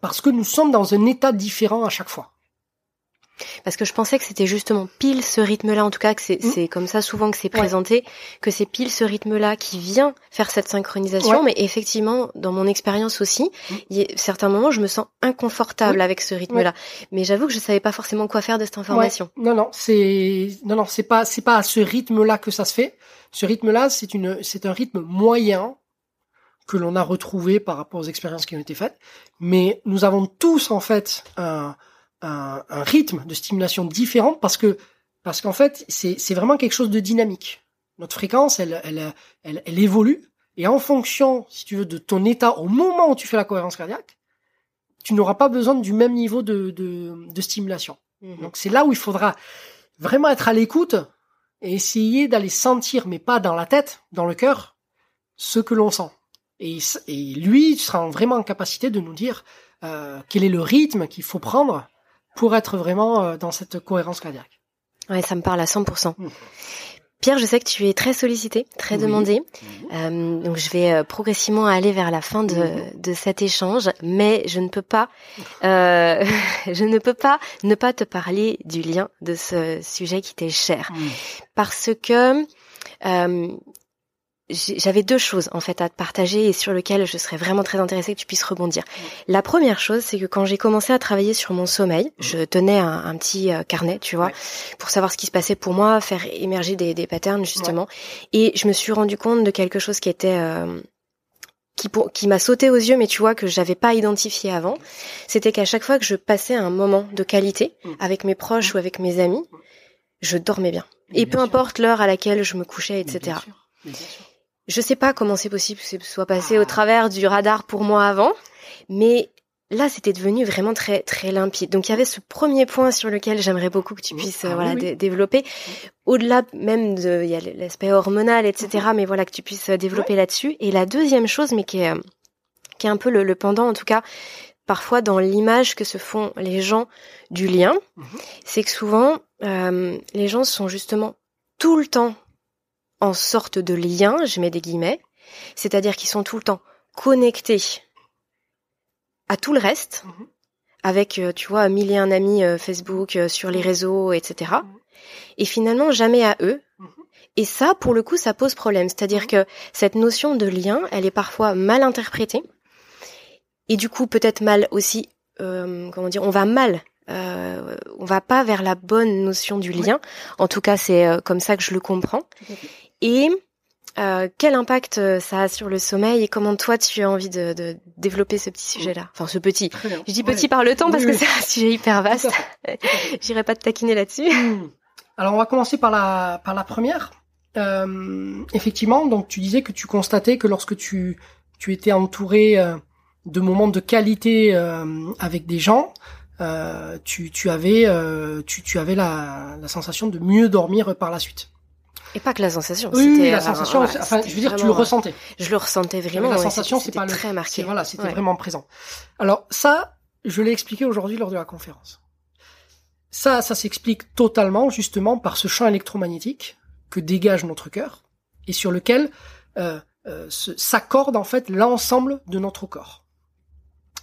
parce que nous sommes dans un état différent à chaque fois. Parce que je pensais que c'était justement pile ce rythme-là, en tout cas que c'est mmh. comme ça souvent que c'est présenté, que c'est pile ce rythme-là qui vient faire cette synchronisation. Mais effectivement, dans mon expérience aussi, mmh. il y a certains moments, je me sens inconfortable avec ce rythme-là. Mais j'avoue que je savais pas forcément quoi faire de cette information. Non, non, c'est non, non, c'est pas c'est pas à ce rythme-là que ça se fait. Ce rythme-là, c'est une c'est un rythme moyen que l'on a retrouvé par rapport aux expériences qui ont été faites. Mais nous avons tous en fait un un, un, rythme de stimulation différent parce que parce qu'en fait c'est c'est vraiment quelque chose de dynamique. Notre fréquence elle, elle elle elle évolue et en fonction si tu veux de ton état au moment où tu fais la cohérence cardiaque, tu n'auras pas besoin du même niveau de de, de stimulation. Mhm. Donc c'est là où il faudra vraiment être à l'écoute et essayer d'aller sentir mais pas dans la tête, dans le cœur ce que l'on sent. Et, et lui sera vraiment en capacité de nous dire euh, quel est le rythme qu'il faut prendre pour être vraiment euh, dans cette cohérence cardiaque. Ouais, ça me parle à 100%. Mmh. Pierre, je sais que tu es très sollicité, très demandé, mmh. euh, donc je vais euh, progressivement aller vers la fin de, mmh. de cet échange, mais je ne peux pas, euh, [laughs] je ne peux pas ne pas te parler du lien de ce sujet qui t'est cher, parce que euh, j'avais deux choses en fait à te partager et sur lesquelles je serais vraiment très intéressée que tu puisses rebondir. La première chose, c'est que quand j'ai commencé à travailler sur mon sommeil, je tenais un, petit euh, carnet, tu vois, pour savoir ce qui se passait pour moi, faire émerger des, des patterns justement, et je me suis rendu compte de quelque chose qui était euh, qui, qui m'a sauté aux yeux, mais tu vois que j'avais pas identifié avant. C'était qu'à chaque fois que je passais un moment de qualité mm. avec mes proches mm. ou avec mes amis, je dormais bien. Et peu importe l'heure à laquelle je me couchais, etc. Je sais pas comment c'est possible que ce soit passé au travers du radar pour moi avant, mais là c'était devenu vraiment très très limpide. Donc il y avait ce premier point sur lequel j'aimerais beaucoup que tu puisses ah voilà développer. Au-delà même de il y a l'aspect hormonal etc. Mais voilà que tu puisses développer là-dessus. Et la deuxième chose, mais qui est qui est un peu le, pendant en tout cas parfois dans l'image que se font les gens du lien, mhm. c'est que souvent euh, les gens sont justement tout le temps en sorte de lien, je mets des guillemets, c'est-à-dire qu'ils sont tout le temps connectés à tout le reste, Mhm. avec, euh, tu vois, mille et un amis euh, Facebook, euh, sur les réseaux, etc. Et finalement, jamais à eux. Mhm. Et ça, pour le coup, ça pose problème. C'est-à-dire Mhm. que cette notion de lien, elle est parfois mal interprétée. Et du coup, peut-être mal aussi, euh, comment dire, on va mal. Euh, on va pas vers la bonne notion du lien. En tout cas, c'est euh, comme ça que je le comprends. Et euh, quel impact euh, ça a sur le sommeil et comment toi tu as envie de, de développer ce petit sujet-là? Enfin, ce petit. Je dis Ouais. petit par le temps parce Oui, que oui. c'est un sujet hyper vaste. [laughs] J'irai pas te taquiner là-dessus. Hmm. Alors on va commencer par la par la première. Euh, effectivement, donc tu disais que tu constatais que lorsque tu tu étais entouré euh, de moments de qualité euh, avec des gens, euh, tu tu avais euh, tu tu avais la la sensation de mieux dormir par la suite. Et pas que la sensation. Oui, la sensation. voilà, enfin, je veux dire, tu le ressentais. Je le ressentais vraiment. la ouais, sensation, c'est pas le très marqué. C'est voilà, c'était Ouais. vraiment présent. Alors ça, je l'ai expliqué aujourd'hui lors de la conférence. Ça, ça s'explique totalement justement par ce champ électromagnétique que dégage notre cœur et sur lequel euh, euh, s'accorde en fait l'ensemble de notre corps.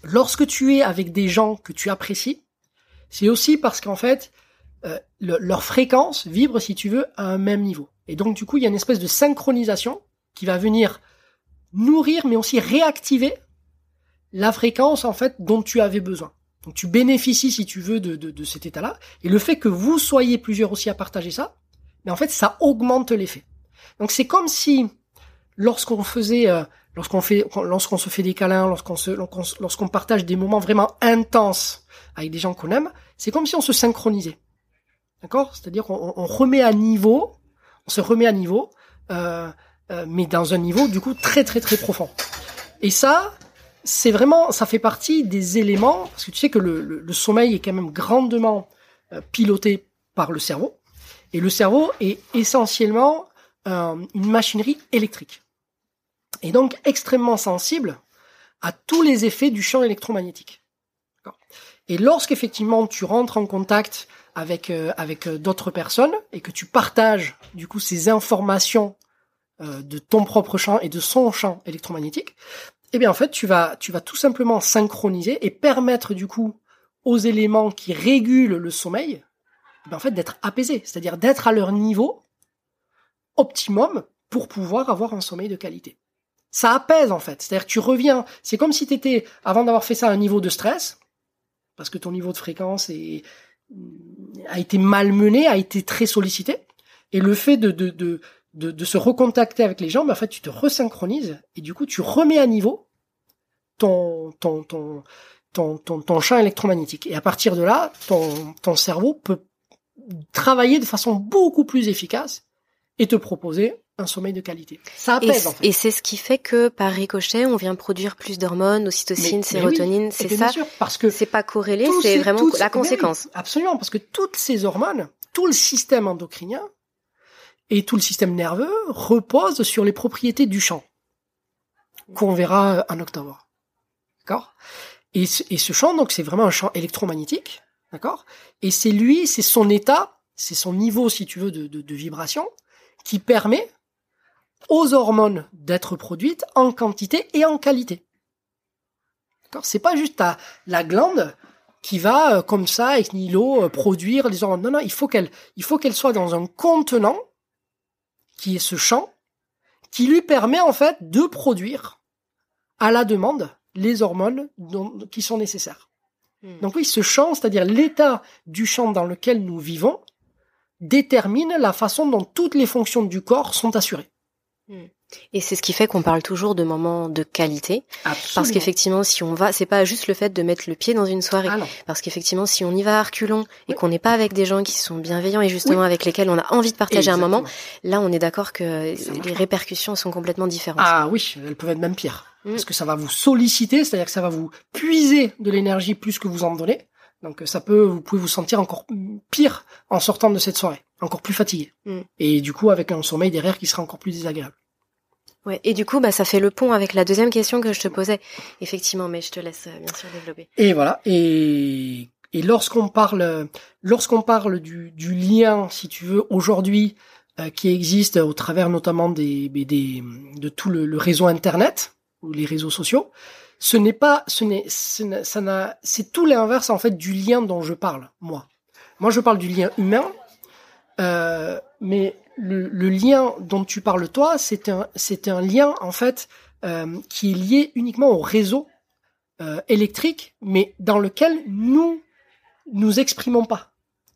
Lorsque tu es avec des gens que tu apprécies, c'est aussi parce qu'en fait euh, le- leur fréquence vibre, si tu veux, à un même niveau. Et donc du coup, il y a une espèce de synchronisation qui va venir nourrir, mais aussi réactiver la fréquence en fait dont tu avais besoin. Donc tu bénéficies, si tu veux, de, de, de cet état-là. Et le fait que vous soyez plusieurs aussi à partager ça, mais en fait, ça augmente l'effet. Donc c'est comme si lorsqu'on faisait, euh, lorsqu'on fait, lorsqu'on se fait des câlins, lorsqu'on se, lorsqu'on, lorsqu'on partage des moments vraiment intenses avec des gens qu'on aime, c'est comme si on se synchronisait. D'accord? C'est-à-dire qu'on on remet à niveau, on se remet à niveau, euh, euh, mais dans un niveau du coup très très très profond. Et ça, c'est vraiment, ça fait partie des éléments, parce que tu sais que le, le, le sommeil est quand même grandement euh, piloté par le cerveau, et le cerveau est essentiellement euh, une machinerie électrique, et donc extrêmement sensible à tous les effets du champ électromagnétique. Et lorsqu'effectivement tu rentres en contact avec euh, avec euh, d'autres personnes et que tu partages du coup ces informations euh, de ton propre champ et de son champ électromagnétique, eh bien en fait tu vas tu vas tout simplement synchroniser et permettre du coup aux éléments qui régulent le sommeil, eh bien, en fait d'être apaisés, c'est-à-dire d'être à leur niveau optimum pour pouvoir avoir un sommeil de qualité. Ça apaise en fait, c'est-à-dire tu reviens, c'est comme si tu étais avant d'avoir fait ça à un niveau de stress parce que ton niveau de fréquence est a été malmené, a été très sollicité et le fait de de de de, se recontacter avec les gens, ben en fait, tu te resynchronises et du coup, tu remets à niveau ton ton ton ton ton, ton champ électromagnétique. Et à partir de là, ton ton cerveau peut travailler de façon beaucoup plus efficace et te proposer un sommeil de qualité. Ça Et, apaise en fait. et c'est ce qui fait que par ricochet, on vient produire plus d'hormones, ocytocine, Mais- sérotonine. oui, c'est ça. sûr, parce que C'est pas corrélé, c'est ces- vraiment toutes- la oui, conséquence. absolument, parce que toutes ces hormones, tout le système endocrinien et tout le système nerveux reposent sur les propriétés du champ qu'on verra en octobre. D'accord? Et, ce- et ce champ, donc, c'est vraiment un champ électromagnétique. D'accord? Et c'est lui, c'est son état, c'est son niveau, si tu veux, de, de, de vibration qui permet aux hormones d'être produites en quantité et en qualité. D'accord? C'est pas juste ta, la glande qui va euh, comme ça ex nihilo euh, produire les hormones. Non, non, il faut qu'elle, il faut qu'elle soit dans un contenant qui est ce champ qui lui permet en fait de produire à la demande les hormones dont- qui sont nécessaires. Hmm. Donc oui, ce champ, c'est-à-dire l'état du champ dans lequel nous vivons, détermine la façon dont toutes les fonctions du corps sont assurées. Et c'est ce qui fait qu'on parle toujours de moments de qualité. Parce Absolument. qu'effectivement, si on va, c'est pas juste le fait de mettre le pied dans une soirée. Ah. Parce qu'effectivement, si on y va à reculons et Oui. qu'on n'est pas avec des gens qui sont bienveillants et justement avec lesquels on a envie de partager un moment, là, on est d'accord que les répercussions sont complètement différentes. Ah oui, elles peuvent être même pires. Mm. Parce que ça va vous solliciter, c'est-à-dire que ça va vous puiser de l'énergie plus que vous en donnez. Donc euh, ça peut, vous pouvez vous sentir encore pire en sortant de cette soirée, encore plus fatigué. Mm. Et du coup avec un sommeil derrière qui sera encore plus désagréable. Ouais. Et du coup, bah, ça fait le pont avec la deuxième question que je te posais. Effectivement, mais je te laisse euh, bien sûr développer. Et voilà. Et, et lorsqu'on parle, lorsqu'on parle du, du lien, si tu veux, aujourd'hui, euh, qui existe au travers notamment des, des, des- de tout le, le réseau Internet ou les réseaux sociaux, ce n'est pas, ce n'est, ça n'a, c'est tout l'inverse en fait du lien dont je parle, moi. Moi, je parle du lien humain, euh, mais le, le, lien dont tu parles toi, c'est un, c'est un lien en fait euh, qui est lié uniquement au réseau euh, électrique, mais dans lequel nous nous exprimons pas.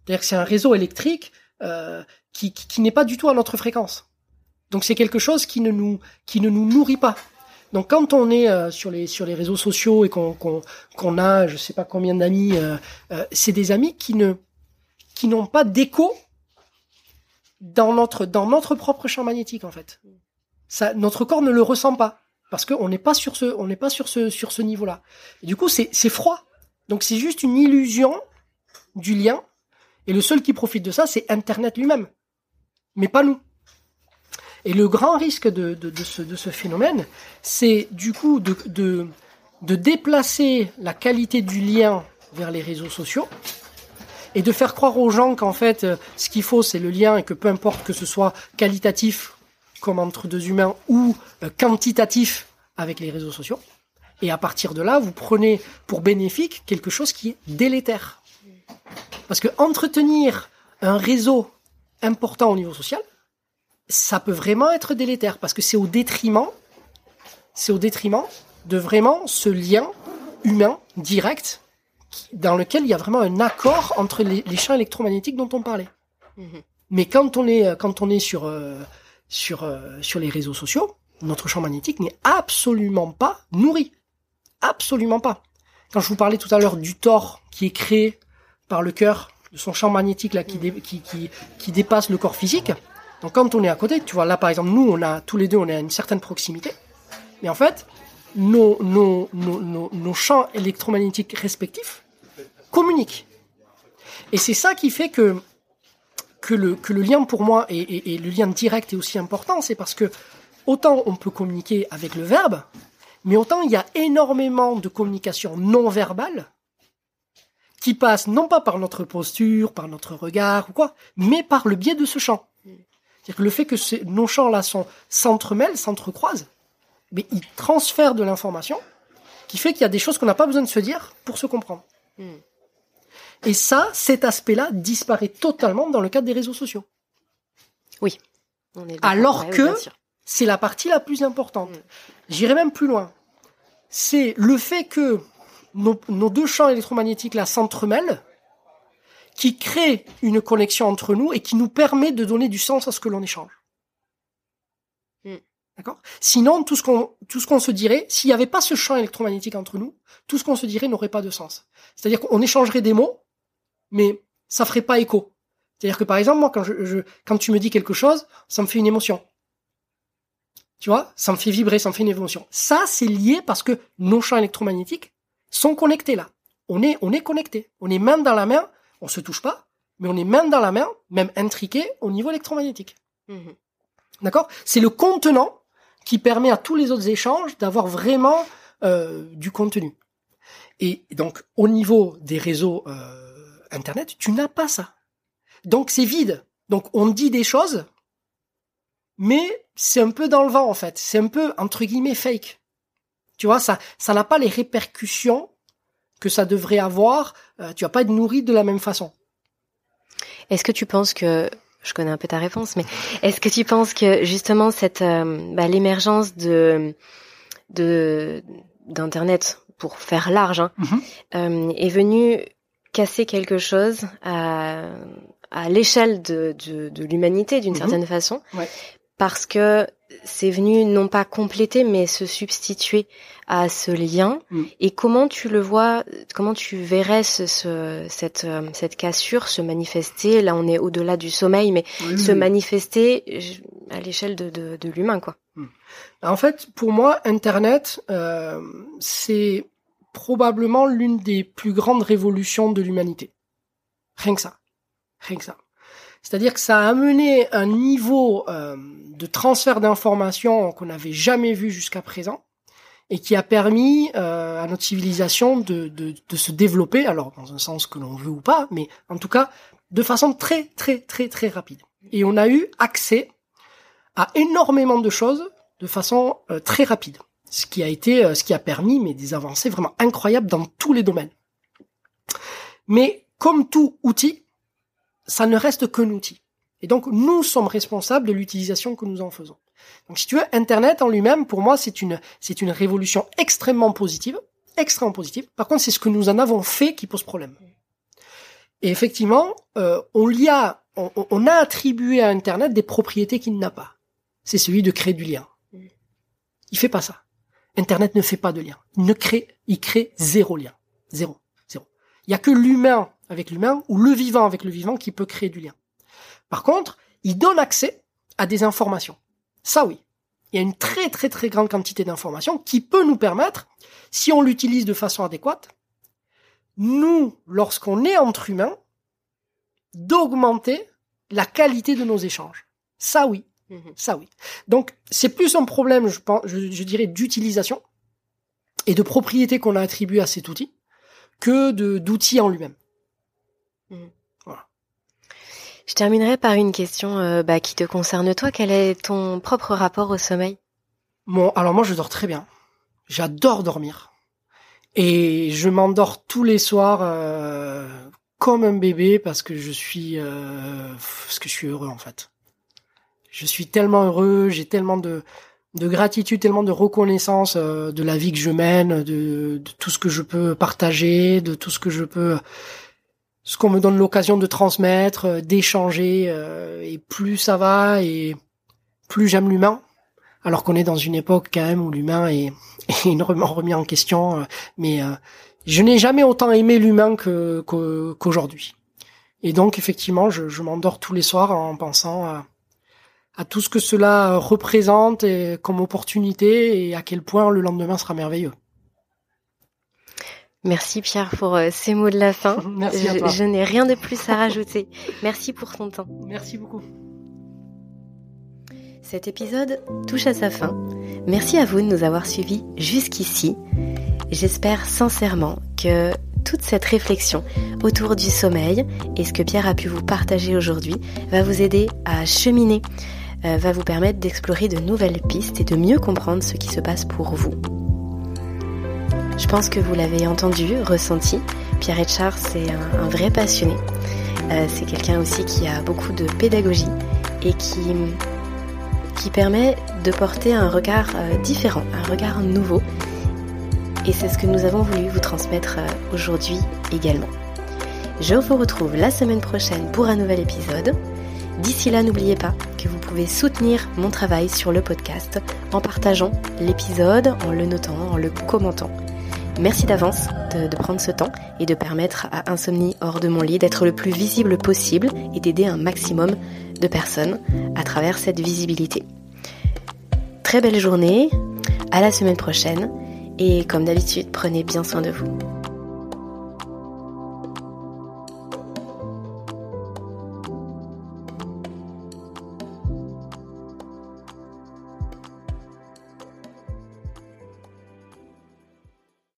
C'est-à-dire que c'est un réseau électrique euh, qui, qui, qui n'est pas du tout à notre fréquence. Donc c'est quelque chose qui ne nous qui ne nous nourrit pas. Donc quand on est euh, sur les sur les réseaux sociaux et qu'on qu'on qu'on a je sais pas combien d'amis, euh, euh, c'est des amis qui ne qui n'ont pas d'écho dans notre dans notre propre champ magnétique en fait. Ça, notre corps ne le ressent pas parce qu'on n'est pas sur ce on n'est pas sur ce sur ce niveau-là. Et du coup c'est c'est froid. Donc c'est juste une illusion du lien. Et le seul qui profite de ça c'est Internet lui-même, mais pas nous. Et le grand risque de, de, de, ce, de ce, phénomène, c'est du coup de, de, de, déplacer la qualité du lien vers les réseaux sociaux et de faire croire aux gens qu'en fait, ce qu'il faut, c'est le lien et que peu importe que ce soit qualitatif comme entre deux humains ou euh, quantitatif avec les réseaux sociaux. Et à partir de là, vous prenez pour bénéfique quelque chose qui est délétère. Parce que entretenir un réseau important au niveau social, ça peut vraiment être délétère parce que c'est au détriment, c'est au détriment de vraiment ce lien humain direct dans lequel il y a vraiment un accord entre les, les champs électromagnétiques dont on parlait. Mmh. Mais quand on est quand on est sur euh, sur euh, sur les réseaux sociaux, notre champ magnétique n'est absolument pas nourri, absolument pas. Quand je vous parlais tout à l'heure du tort qui est créé par le cœur, de son champ magnétique là qui, dé, qui, qui, qui dépasse le corps physique, donc quand on est à côté, tu vois, là par exemple, nous, on a tous les deux, on est à une certaine proximité. Mais en fait, nos, champs électromagnétiques respectifs communiquent. Et c'est ça qui fait que, que, le, lien pour moi et le lien direct est aussi important, c'est parce que autant on peut communiquer avec le verbe, mais autant il y a énormément de communication non verbale qui passe non pas par notre posture, par notre regard ou quoi, mais par le biais de ce champ. C'est-à-dire que le fait que ces, nos champs-là s'entremêlent, s'entrecroisent, mais ils transfèrent de l'information qui fait qu'il y a des choses qu'on n'a pas besoin de se dire pour se comprendre. Mm. Et ça, cet aspect-là disparaît totalement dans le cadre des réseaux sociaux. Oui. On est Alors que c'est la partie la plus importante. Mm. J'irai même plus loin. C'est le fait que nos, nos deux champs électromagnétiques là s'entremêlent qui crée une connexion entre nous et qui nous permet de donner du sens à ce que l'on échange. D'accord? Sinon, tout ce qu'on tout ce qu'on se dirait, s'il n'y avait pas ce champ électromagnétique entre nous, tout ce qu'on se dirait n'aurait pas de sens. C'est-à-dire qu'on échangerait des mots, mais ça ferait pas écho. C'est-à-dire que par exemple, moi, quand je, je, quand tu me dis quelque chose, ça me fait une émotion. Tu vois, ça me fait vibrer, ça me fait une émotion. Ça, c'est lié parce que nos champs électromagnétiques sont connectés là. On est, on est connectés. On est main dans la main on se touche pas, mais on est main dans la main, même intriqué au niveau électromagnétique. Mmh. D'accord? C'est le contenant qui permet à tous les autres échanges d'avoir vraiment euh, du contenu. Et donc, au niveau des réseaux euh, Internet, tu n'as pas ça. Donc, c'est vide. Donc, on dit des choses, mais c'est un peu dans le vent, en fait. C'est un peu, entre guillemets, fake. Tu vois, ça, ça n'a pas les répercussions que ça devrait avoir, euh, tu vas pas être nourri de la même façon. Est-ce que tu penses que je connais un peu ta réponse, mais est-ce que tu penses que justement cette euh, bah, l'émergence de de d'internet pour faire large hein, mm -hmm. euh, est venue casser quelque chose à à l'échelle de, de, de l'humanité d'une mm -hmm. certaine façon, ouais. Parce que c'est venu non pas compléter mais se substituer à ce lien mm. et comment tu le vois comment tu verrais ce, ce, cette euh, cette cassure se manifester? Là on est au-delà du sommeil mais oui, se oui. manifester à l'échelle de, de, de l'humain quoi mm. en fait pour moi internet euh, c'est probablement l'une des plus grandes révolutions de l'humanité rien que ça rien que ça c'est-à-dire que ça a amené un niveau euh, de transfert d'informations qu'on n'avait jamais vu jusqu'à présent et qui a permis euh, à notre civilisation de, se développer, alors dans un sens que l'on veut ou pas, mais en tout cas de façon très très très très rapide. Et on a eu accès à énormément de choses de façon euh, très rapide. Ce qui a été, ce qui a permis, mais des avancées vraiment incroyables dans tous les domaines. Mais comme tout outil, ça ne reste qu'un outil. Et donc, nous sommes responsables de l'utilisation que nous en faisons. Donc, si tu veux, Internet en lui-même, pour moi, c'est une, c'est une révolution extrêmement positive, extrêmement positive. Par contre, c'est ce que nous en avons fait qui pose problème. Et effectivement, euh, on y a, on, on, a attribué à Internet des propriétés qu'il n'a pas. C'est celui de créer du lien. Il fait pas ça. Internet ne fait pas de lien. Il ne crée, il crée zéro lien. Zéro. Zéro. Il y a que l'humain avec l'humain ou le vivant avec le vivant qui peut créer du lien. Par contre, il donne accès à des informations. Ça oui. Il y a une très très très grande quantité d'informations qui peut nous permettre, si on l'utilise de façon adéquate, nous, lorsqu'on est entre humains, d'augmenter la qualité de nos échanges. Ça oui. Mhm. Ça oui. Donc c'est plus un problème, je, pense, je, dirais, d'utilisation et de propriété qu'on a attribué à cet outil que de d'outils en lui-même. Je terminerai par une question euh, bah, qui te concerne toi. Quel est ton propre rapport au sommeil? Bon, alors moi je dors très bien. J'adore dormir. Et je m'endors tous les soirs euh, comme un bébé parce que je suis euh, parce que je suis heureux en fait. Je suis tellement heureux, j'ai tellement de de gratitude, tellement de reconnaissance de la vie que je mène, de, de, tout ce que je peux partager, de tout ce que je peux ce qu'on me donne l'occasion de transmettre, euh, d'échanger, euh, et plus ça va, et plus j'aime l'humain. Alors qu'on est dans une époque quand même où l'humain est, [laughs] énormément remis en question, euh, mais je n'ai jamais autant aimé l'humain que, qu'aujourd'hui. Et donc effectivement, je, je m'endors tous les soirs en pensant à, à, tout ce que cela représente et, comme opportunité et à quel point le lendemain sera merveilleux. Merci Pierre pour euh, ces mots de la fin. [laughs] Merci à toi. Je, n'ai rien de plus à rajouter. [laughs] Merci pour ton temps. Merci beaucoup. Cet épisode touche à sa fin. Merci à vous de nous avoir suivis jusqu'ici. J'espère sincèrement que toute cette réflexion autour du sommeil et ce que Pierre a pu vous partager aujourd'hui va vous aider à cheminer, euh, va vous permettre d'explorer de nouvelles pistes et de mieux comprendre ce qui se passe pour vous. Je pense que vous l'avez entendu, ressenti. Pierre Etchard, c'est un, vrai passionné. Euh, c'est quelqu'un aussi qui a beaucoup de pédagogie et qui, qui permet de porter un regard euh, différent, un regard nouveau. Et c'est ce que nous avons voulu vous transmettre euh, aujourd'hui également. Je vous retrouve la semaine prochaine pour un nouvel épisode. D'ici là, n'oubliez pas que vous pouvez soutenir mon travail sur le podcast en partageant l'épisode, en le notant, en le commentant. Merci d'avance de, prendre ce temps et de permettre à Insomnie hors de mon lit d'être le plus visible possible et d'aider un maximum de personnes à travers cette visibilité. Très belle journée, à la semaine prochaine et comme d'habitude, prenez bien soin de vous.